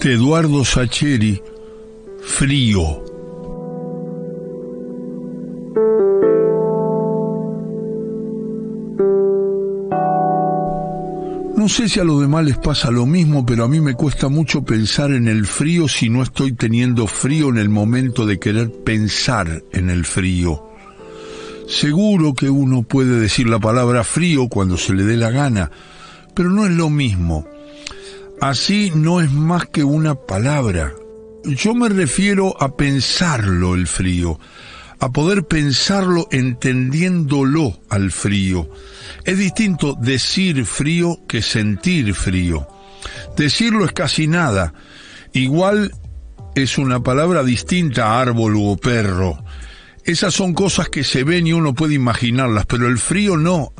de Eduardo Sacheri, Frío. No sé si a los demás les pasa lo mismo, pero a mí me cuesta mucho pensar en el frío si no estoy teniendo frío en el momento de querer pensar en el frío. Seguro que uno puede decir la palabra frío cuando se le dé la gana, pero no es lo mismo. Así no es más que una palabra. Yo me refiero a pensarlo el frío, a poder pensarlo entendiéndolo al frío. Es distinto decir frío que sentir frío. Decirlo es casi nada. Igual es una palabra distinta a árbol o perro. Esas son cosas que se ven y uno puede imaginarlas, pero el frío no.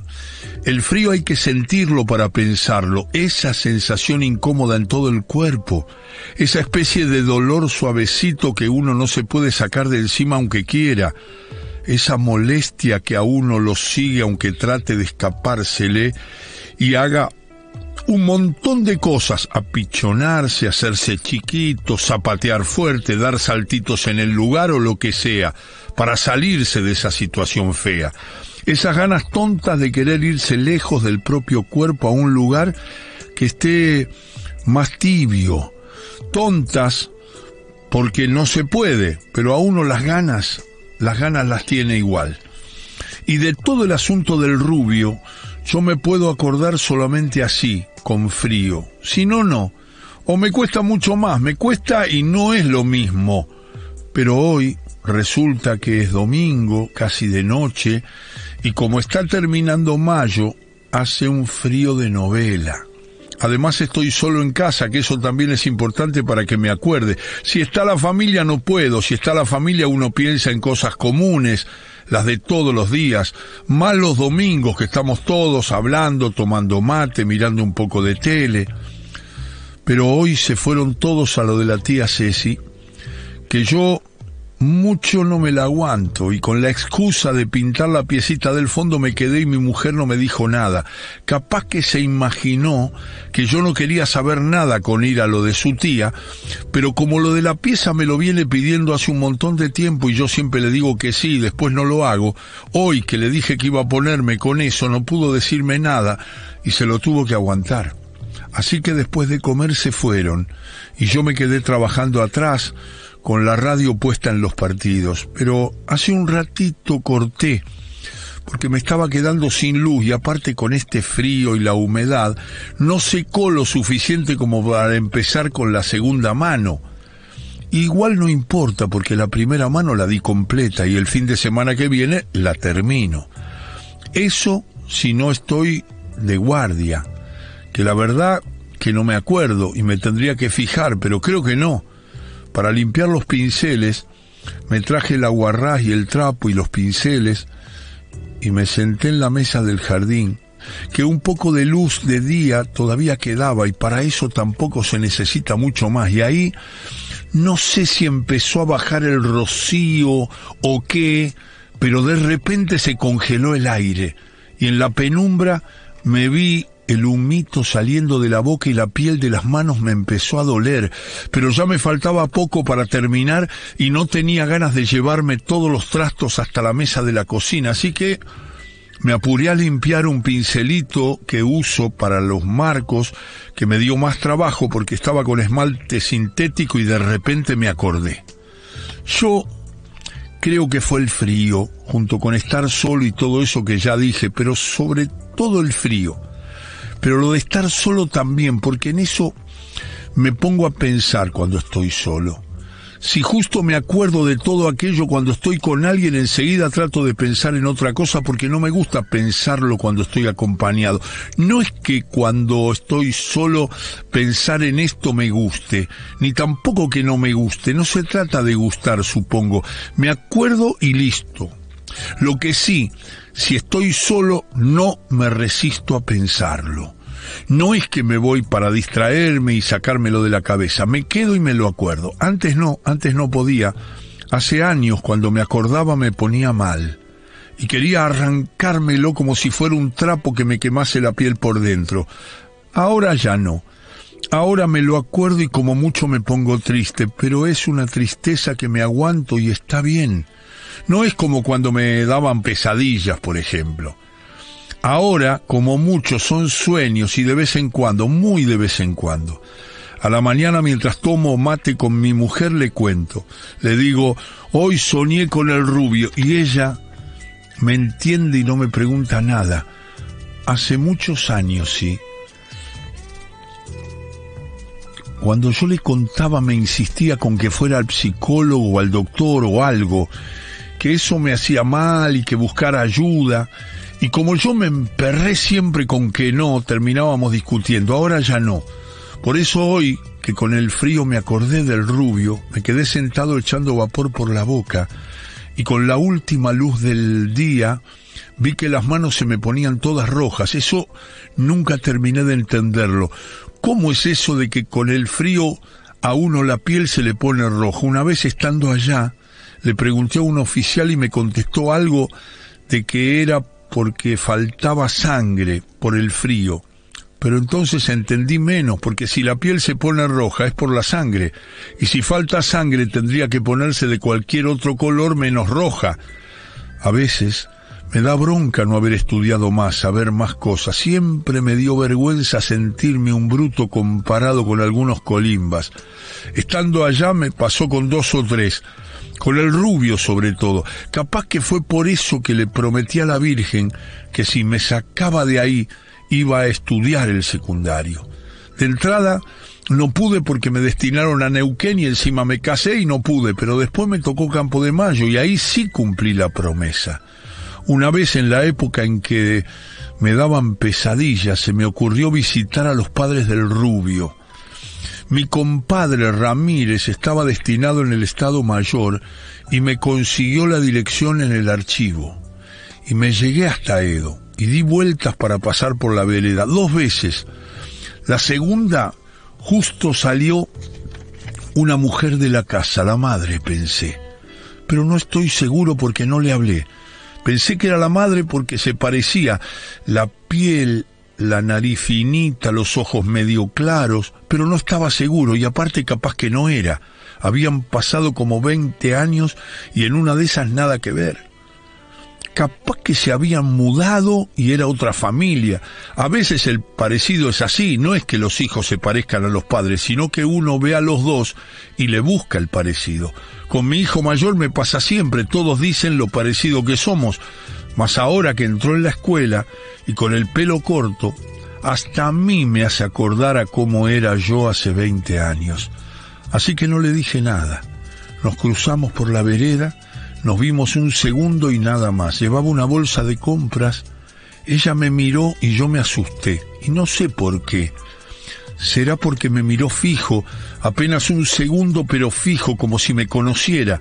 El frío hay que sentirlo para pensarlo, esa sensación incómoda en todo el cuerpo, esa especie de dolor suavecito que uno no se puede sacar de encima aunque quiera, esa molestia que a uno lo sigue aunque trate de escapársele y haga un montón de cosas, apichonarse, hacerse chiquito, zapatear fuerte, dar saltitos en el lugar o lo que sea, para salirse de esa situación fea. Esas ganas tontas de querer irse lejos del propio cuerpo a un lugar que esté más tibio. Tontas porque no se puede, pero a uno las ganas, las ganas las tiene igual. Y de todo el asunto del rubio, yo me puedo acordar solamente así, con frío. Si no, no. O me cuesta mucho más, me cuesta y no es lo mismo. Pero hoy resulta que es domingo, casi de noche, y como está terminando mayo, hace un frío de novela. Además estoy solo en casa, que eso también es importante para que me acuerde. Si está la familia no puedo, si está la familia uno piensa en cosas comunes, las de todos los días, más los domingos que estamos todos hablando, tomando mate, mirando un poco de tele. Pero hoy se fueron todos a lo de la tía Ceci, que yo mucho no me la aguanto y con la excusa de pintar la piecita del fondo me quedé y mi mujer no me dijo nada. Capaz que se imaginó que yo no quería saber nada con ir a lo de su tía, pero como lo de la pieza me lo viene pidiendo hace un montón de tiempo y yo siempre le digo que sí y después no lo hago, hoy que le dije que iba a ponerme con eso no pudo decirme nada y se lo tuvo que aguantar. Así que después de comer se fueron y yo me quedé trabajando atrás, con la radio puesta en los partidos, pero hace un ratito corté porque me estaba quedando sin luz y aparte con este frío y la humedad, no secó lo suficiente como para empezar con la segunda mano. Igual no importa porque la primera mano la di completa y el fin de semana que viene la termino. Eso si no estoy de guardia, que la verdad que no me acuerdo y me tendría que fijar, pero creo que no. Para limpiar los pinceles, me traje el aguarrás y el trapo y los pinceles y me senté en la mesa del jardín, que un poco de luz de día todavía quedaba y para eso tampoco se necesita mucho más. Y ahí no sé si empezó a bajar el rocío o qué, pero de repente se congeló el aire y en la penumbra me vi el humito saliendo de la boca y la piel de las manos me empezó a doler, pero ya me faltaba poco para terminar y no tenía ganas de llevarme todos los trastos hasta la mesa de la cocina, así que me apuré a limpiar un pincelito que uso para los marcos, que me dio más trabajo porque estaba con esmalte sintético y de repente me acordé. Yo creo que fue el frío, junto con estar solo y todo eso que ya dije, pero sobre todo el frío pero lo de estar solo también, porque en eso me pongo a pensar cuando estoy solo. Si justo me acuerdo de todo aquello cuando estoy con alguien, enseguida trato de pensar en otra cosa porque no me gusta pensarlo cuando estoy acompañado. No es que cuando estoy solo pensar en esto me guste, ni tampoco que no me guste. No se trata de gustar, supongo. Me acuerdo y listo. Lo que sí, si estoy solo, no me resisto a pensarlo. No es que me voy para distraerme y sacármelo de la cabeza, me quedo y me lo acuerdo. Antes no, antes no podía. Hace años cuando me acordaba me ponía mal y quería arrancármelo como si fuera un trapo que me quemase la piel por dentro. Ahora ya no. Ahora me lo acuerdo y como mucho me pongo triste, pero es una tristeza que me aguanto y está bien. No es como cuando me daban pesadillas, por ejemplo. Ahora, como mucho, son sueños y de vez en cuando, muy de vez en cuando. A la mañana mientras tomo mate con mi mujer le cuento. Le digo, hoy soñé con el rubio y ella me entiende y no me pregunta nada. Hace muchos años, sí. Cuando yo le contaba me insistía con que fuera al psicólogo o al doctor o algo, que eso me hacía mal y que buscara ayuda. Y como yo me emperré siempre con que no, terminábamos discutiendo. Ahora ya no. Por eso hoy, que con el frío me acordé del rubio, me quedé sentado echando vapor por la boca y con la última luz del día vi que las manos se me ponían todas rojas. Eso nunca terminé de entenderlo. ¿Cómo es eso de que con el frío a uno la piel se le pone roja? Una vez estando allá, le pregunté a un oficial y me contestó algo de que era porque faltaba sangre por el frío. Pero entonces entendí menos, porque si la piel se pone roja es por la sangre, y si falta sangre tendría que ponerse de cualquier otro color menos roja. A veces me da bronca no haber estudiado más, saber más cosas. Siempre me dio vergüenza sentirme un bruto comparado con algunos colimbas. Estando allá me pasó con dos o tres, con el rubio sobre todo. Capaz que fue por eso que le prometí a la Virgen que si me sacaba de ahí iba a estudiar el secundario. De entrada no pude porque me destinaron a Neuquén y encima me casé y no pude, pero después me tocó Campo de Mayo y ahí sí cumplí la promesa. Una vez en la época en que me daban pesadillas, se me ocurrió visitar a los padres del Rubio. Mi compadre Ramírez estaba destinado en el Estado Mayor y me consiguió la dirección en el archivo. Y me llegué hasta Edo y di vueltas para pasar por la vereda dos veces. La segunda justo salió una mujer de la casa, la madre, pensé. Pero no estoy seguro porque no le hablé. Pensé que era la madre porque se parecía la piel, la nariz finita, los ojos medio claros, pero no estaba seguro y aparte capaz que no era. Habían pasado como veinte años y en una de esas nada que ver capaz que se habían mudado y era otra familia. A veces el parecido es así, no es que los hijos se parezcan a los padres, sino que uno ve a los dos y le busca el parecido. Con mi hijo mayor me pasa siempre, todos dicen lo parecido que somos, mas ahora que entró en la escuela y con el pelo corto, hasta a mí me hace acordar a cómo era yo hace 20 años. Así que no le dije nada. Nos cruzamos por la vereda, nos vimos un segundo y nada más. Llevaba una bolsa de compras. Ella me miró y yo me asusté. Y no sé por qué. Será porque me miró fijo, apenas un segundo, pero fijo, como si me conociera.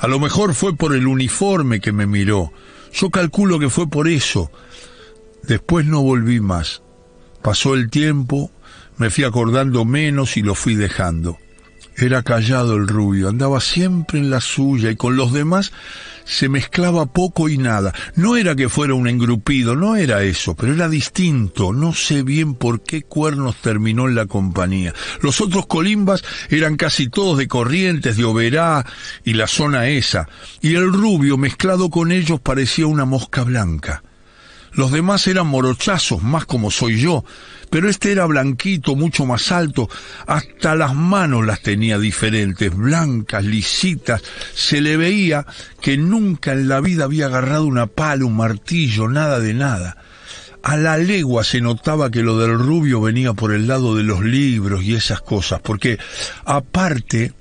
A lo mejor fue por el uniforme que me miró. Yo calculo que fue por eso. Después no volví más. Pasó el tiempo, me fui acordando menos y lo fui dejando. Era callado el rubio, andaba siempre en la suya y con los demás se mezclaba poco y nada. No era que fuera un engrupido, no era eso, pero era distinto. No sé bien por qué cuernos terminó en la compañía. Los otros colimbas eran casi todos de Corrientes, de Oberá y la zona esa, y el rubio mezclado con ellos parecía una mosca blanca. Los demás eran morochazos, más como soy yo, pero este era blanquito, mucho más alto, hasta las manos las tenía diferentes, blancas, lisitas, se le veía que nunca en la vida había agarrado una pala, un martillo, nada de nada. A la legua se notaba que lo del rubio venía por el lado de los libros y esas cosas, porque aparte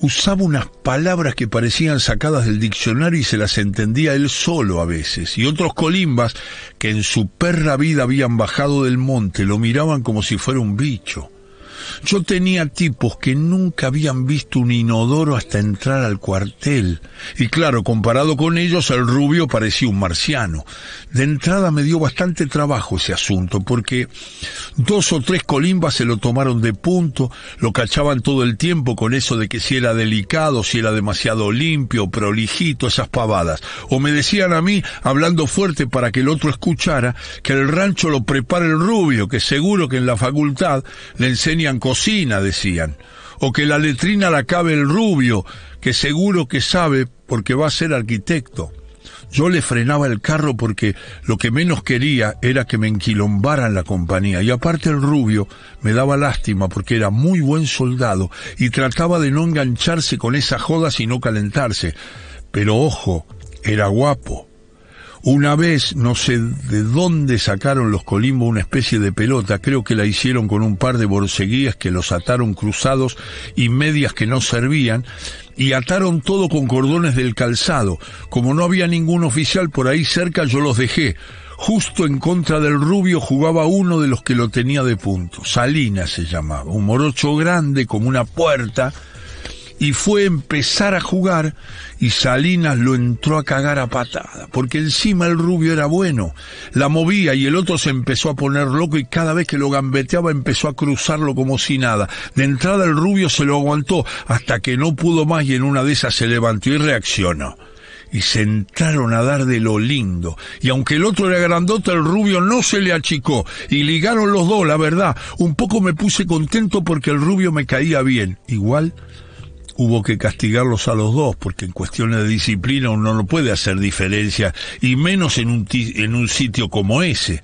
usaba unas palabras que parecían sacadas del diccionario y se las entendía él solo a veces, y otros colimbas que en su perra vida habían bajado del monte lo miraban como si fuera un bicho. Yo tenía tipos que nunca habían visto un inodoro hasta entrar al cuartel. Y claro, comparado con ellos, el rubio parecía un marciano. De entrada me dio bastante trabajo ese asunto, porque dos o tres colimbas se lo tomaron de punto, lo cachaban todo el tiempo con eso de que si era delicado, si era demasiado limpio, prolijito, esas pavadas. O me decían a mí, hablando fuerte para que el otro escuchara, que el rancho lo prepara el rubio, que seguro que en la facultad le enseñan cocina, decían. O que la letrina la cabe el rubio, que seguro que sabe porque va a ser arquitecto. Yo le frenaba el carro porque lo que menos quería era que me enquilombaran la compañía. Y aparte el rubio me daba lástima porque era muy buen soldado y trataba de no engancharse con esa joda sino calentarse. Pero ojo, era guapo. Una vez, no sé de dónde sacaron los colimbos una especie de pelota, creo que la hicieron con un par de borseguías que los ataron cruzados y medias que no servían, y ataron todo con cordones del calzado. Como no había ningún oficial por ahí cerca, yo los dejé. Justo en contra del rubio jugaba uno de los que lo tenía de punto. Salinas se llamaba, un morocho grande como una puerta, y fue empezar a jugar y Salinas lo entró a cagar a patada, porque encima el rubio era bueno, la movía y el otro se empezó a poner loco y cada vez que lo gambeteaba empezó a cruzarlo como si nada. De entrada el rubio se lo aguantó hasta que no pudo más y en una de esas se levantó y reaccionó y se entraron a dar de lo lindo. Y aunque el otro era grandote, el rubio no se le achicó. Y ligaron los dos, la verdad. Un poco me puse contento porque el rubio me caía bien. Igual hubo que castigarlos a los dos, porque en cuestiones de disciplina uno no puede hacer diferencia, y menos en un, en un sitio como ese.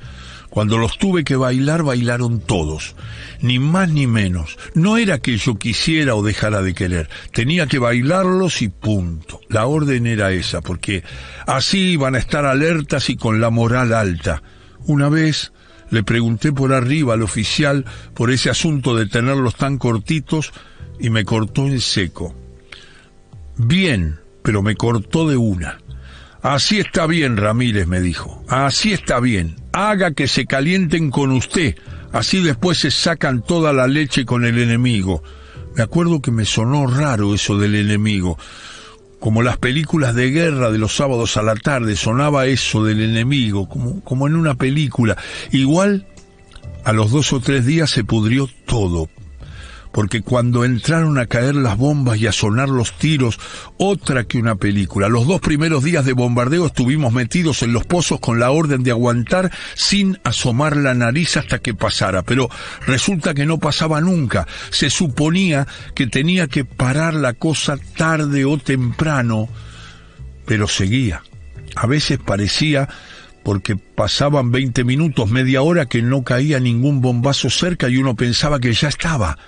Cuando los tuve que bailar, bailaron todos, ni más ni menos. No era que yo quisiera o dejara de querer, tenía que bailarlos y punto. La orden era esa, porque así iban a estar alertas y con la moral alta. Una vez le pregunté por arriba al oficial por ese asunto de tenerlos tan cortitos, y me cortó en seco. Bien, pero me cortó de una. Así está bien, Ramírez, me dijo. Así está bien. Haga que se calienten con usted. Así después se sacan toda la leche con el enemigo. Me acuerdo que me sonó raro eso del enemigo. Como las películas de guerra de los sábados a la tarde, sonaba eso del enemigo, como, como en una película. Igual, a los dos o tres días se pudrió todo, porque cuando entraron a caer las bombas y a sonar los tiros, otra que una película. Los dos primeros días de bombardeo estuvimos metidos en los pozos con la orden de aguantar sin asomar la nariz hasta que pasara, pero resulta que no pasaba nunca. Se suponía que tenía que parar la cosa tarde o temprano, pero seguía. A veces parecía porque pasaban 20 minutos, media hora que no caía ningún bombazo cerca y uno pensaba que ya estaba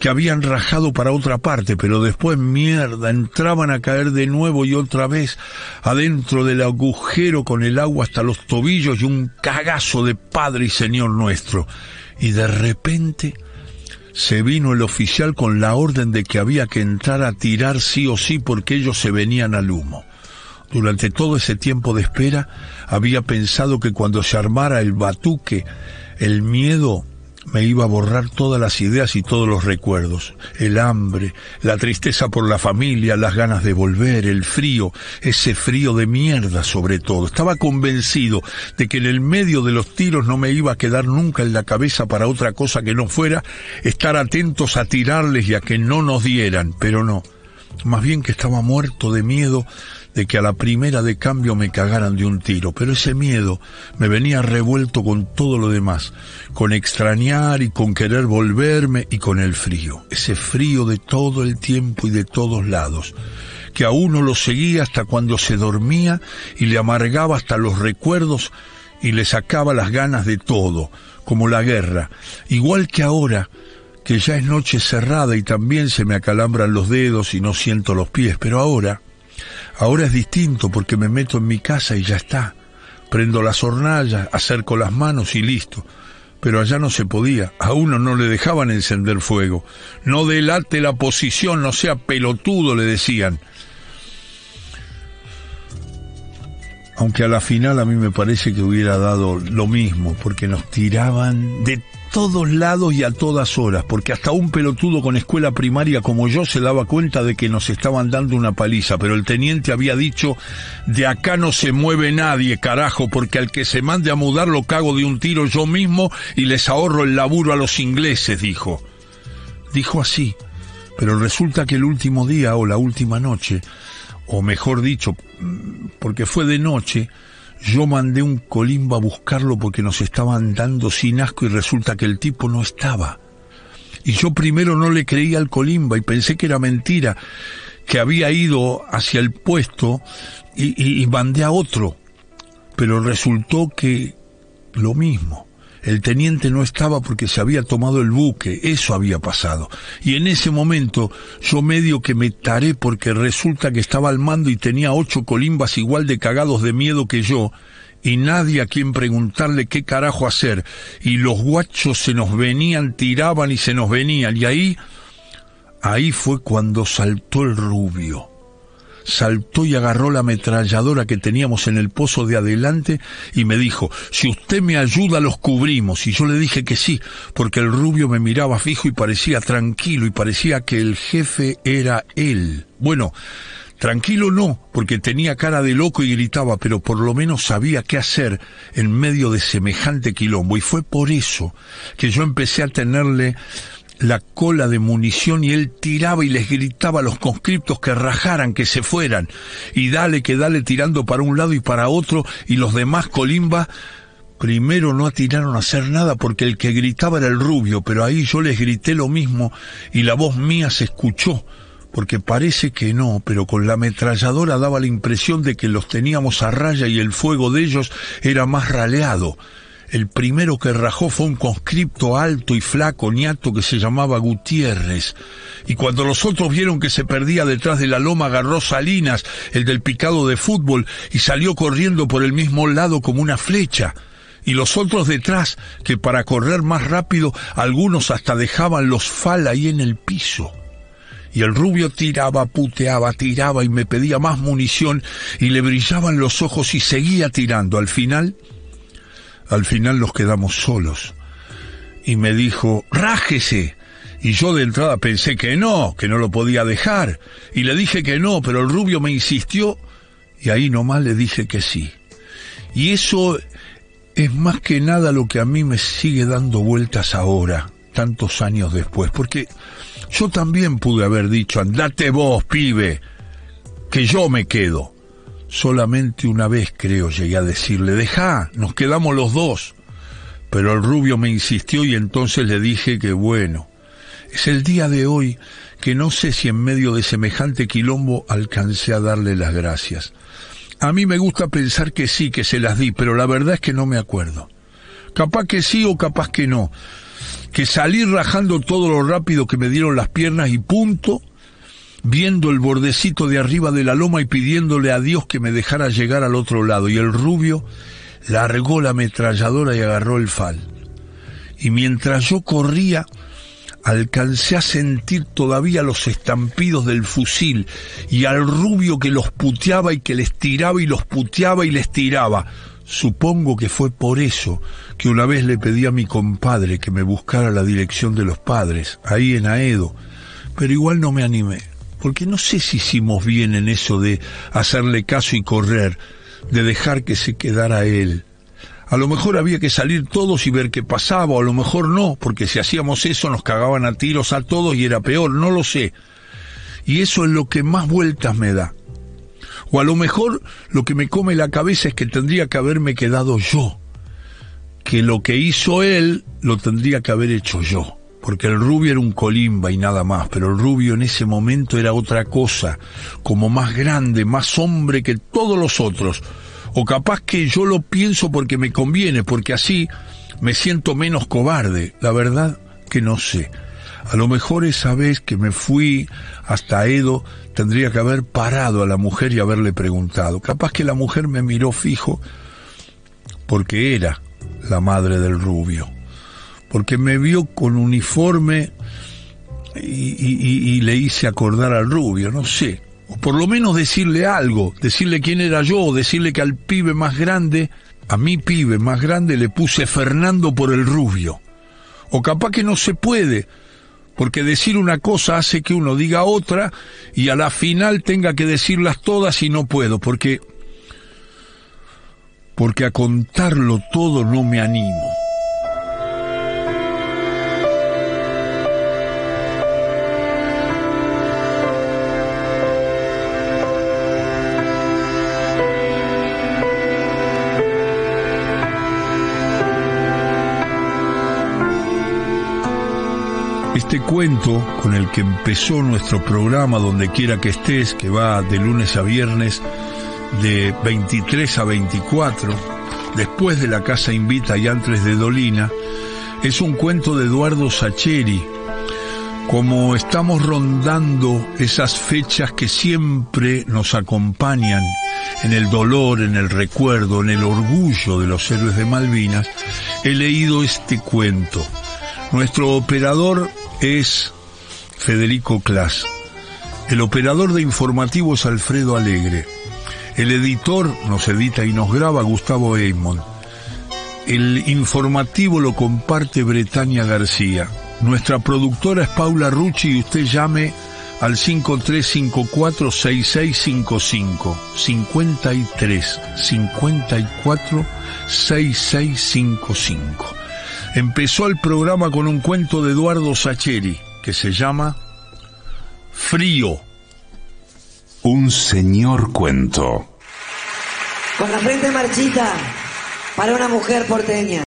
que habían rajado para otra parte, pero después mierda, entraban a caer de nuevo y otra vez adentro del agujero con el agua hasta los tobillos y un cagazo de Padre y Señor nuestro. Y de repente se vino el oficial con la orden de que había que entrar a tirar sí o sí porque ellos se venían al humo. Durante todo ese tiempo de espera había pensado que cuando se armara el batuque, el miedo me iba a borrar todas las ideas y todos los recuerdos, el hambre, la tristeza por la familia, las ganas de volver, el frío, ese frío de mierda sobre todo. Estaba convencido de que en el medio de los tiros no me iba a quedar nunca en la cabeza para otra cosa que no fuera estar atentos a tirarles y a que no nos dieran, pero no. Más bien que estaba muerto de miedo de que a la primera de cambio me cagaran de un tiro, pero ese miedo me venía revuelto con todo lo demás, con extrañar y con querer volverme y con el frío, ese frío de todo el tiempo y de todos lados, que a uno lo seguía hasta cuando se dormía y le amargaba hasta los recuerdos y le sacaba las ganas de todo, como la guerra, igual que ahora, que ya es noche cerrada y también se me acalambran los dedos y no siento los pies, pero ahora, Ahora es distinto porque me meto en mi casa y ya está. Prendo las hornallas, acerco las manos y listo. Pero allá no se podía, a uno no le dejaban encender fuego. No delate la posición, no sea pelotudo, le decían. aunque a la final a mí me parece que hubiera dado lo mismo, porque nos tiraban de todos lados y a todas horas, porque hasta un pelotudo con escuela primaria como yo se daba cuenta de que nos estaban dando una paliza, pero el teniente había dicho, de acá no se mueve nadie, carajo, porque al que se mande a mudar lo cago de un tiro yo mismo y les ahorro el laburo a los ingleses, dijo. Dijo así, pero resulta que el último día o la última noche, o mejor dicho, porque fue de noche, yo mandé un colimba a buscarlo porque nos estaban dando sin asco y resulta que el tipo no estaba. Y yo primero no le creía al colimba y pensé que era mentira, que había ido hacia el puesto y, y mandé a otro. Pero resultó que lo mismo. El teniente no estaba porque se había tomado el buque, eso había pasado. Y en ese momento yo medio que me taré porque resulta que estaba al mando y tenía ocho colimbas igual de cagados de miedo que yo, y nadie a quien preguntarle qué carajo hacer, y los guachos se nos venían, tiraban y se nos venían, y ahí, ahí fue cuando saltó el rubio saltó y agarró la ametralladora que teníamos en el pozo de adelante y me dijo, si usted me ayuda los cubrimos. Y yo le dije que sí, porque el rubio me miraba fijo y parecía tranquilo y parecía que el jefe era él. Bueno, Tranquilo no, porque tenía cara de loco y gritaba, pero por lo menos sabía qué hacer en medio de semejante quilombo. Y fue por eso que yo empecé a tenerle la cola de munición y él tiraba y les gritaba a los conscriptos que rajaran, que se fueran, y dale que dale tirando para un lado y para otro, y los demás colimba primero no atinaron a hacer nada porque el que gritaba era el rubio, pero ahí yo les grité lo mismo y la voz mía se escuchó, porque parece que no, pero con la ametralladora daba la impresión de que los teníamos a raya y el fuego de ellos era más raleado. El primero que rajó fue un conscripto alto y flaco, niato, que se llamaba Gutiérrez. Y cuando los otros vieron que se perdía detrás de la loma, agarró Salinas, el del picado de fútbol, y salió corriendo por el mismo lado como una flecha. Y los otros detrás, que para correr más rápido, algunos hasta dejaban los fal ahí en el piso. Y el rubio tiraba, puteaba, tiraba y me pedía más munición y le brillaban los ojos y seguía tirando. Al final, al final nos quedamos solos. Y me dijo, rájese. Y yo de entrada pensé que no, que no lo podía dejar. Y le dije que no, pero el rubio me insistió y ahí nomás le dije que sí. Y eso es más que nada lo que a mí me sigue dando vueltas ahora, tantos años después, porque yo también pude haber dicho, andate vos, pibe, que yo me quedo. Solamente una vez creo llegué a decirle, deja, nos quedamos los dos. Pero el rubio me insistió y entonces le dije que bueno, es el día de hoy que no sé si en medio de semejante quilombo alcancé a darle las gracias. A mí me gusta pensar que sí, que se las di, pero la verdad es que no me acuerdo. Capaz que sí o capaz que no. Que salí rajando todo lo rápido que me dieron las piernas y punto, viendo el bordecito de arriba de la loma y pidiéndole a Dios que me dejara llegar al otro lado. Y el rubio largó la ametralladora y agarró el fal. Y mientras yo corría, alcancé a sentir todavía los estampidos del fusil y al rubio que los puteaba y que les tiraba y los puteaba y les tiraba. Supongo que fue por eso que una vez le pedí a mi compadre que me buscara la dirección de los padres, ahí en Aedo, pero igual no me animé porque no sé si hicimos bien en eso de hacerle caso y correr, de dejar que se quedara él. A lo mejor había que salir todos y ver qué pasaba, o a lo mejor no, porque si hacíamos eso nos cagaban a tiros a todos y era peor, no lo sé. Y eso es lo que más vueltas me da. O a lo mejor lo que me come la cabeza es que tendría que haberme quedado yo, que lo que hizo él lo tendría que haber hecho yo porque el rubio era un colimba y nada más, pero el rubio en ese momento era otra cosa, como más grande, más hombre que todos los otros. O capaz que yo lo pienso porque me conviene, porque así me siento menos cobarde. La verdad que no sé. A lo mejor esa vez que me fui hasta Edo tendría que haber parado a la mujer y haberle preguntado. Capaz que la mujer me miró fijo porque era la madre del rubio porque me vio con uniforme y, le hice acordar al rubio, no sé. o por lo menos decirle algo, decirle quién era yo, decirle que al pibe más grande, a mi pibe más grande le puse Fernando por el rubio. O capaz que no se puede, porque decir una cosa hace que uno diga otra y a la final tenga que decirlas todas y no puedo, porque porque a contarlo todo no me animo. Este cuento con el que empezó nuestro programa Donde quiera que estés, que va de lunes a viernes de 23 a 24, después de la Casa Invita y antes de Dolina, es un cuento de Eduardo Sacheri. Como estamos rondando esas fechas que siempre nos acompañan en el dolor, en el recuerdo, en el orgullo de los héroes de Malvinas, he leído este cuento. Nuestro operador es Federico Clas. El operador de informativo es Alfredo Alegre. El editor nos edita y nos graba Gustavo Eymond. El informativo lo comparte Bretaña García. Nuestra productora es Paula Rucci y usted llame al 5354-6655. 53 54 6655 empezó el programa con un cuento de Eduardo Sacheri que se llama Frío. Un señor cuento. Con la frente marchita para una mujer porteña.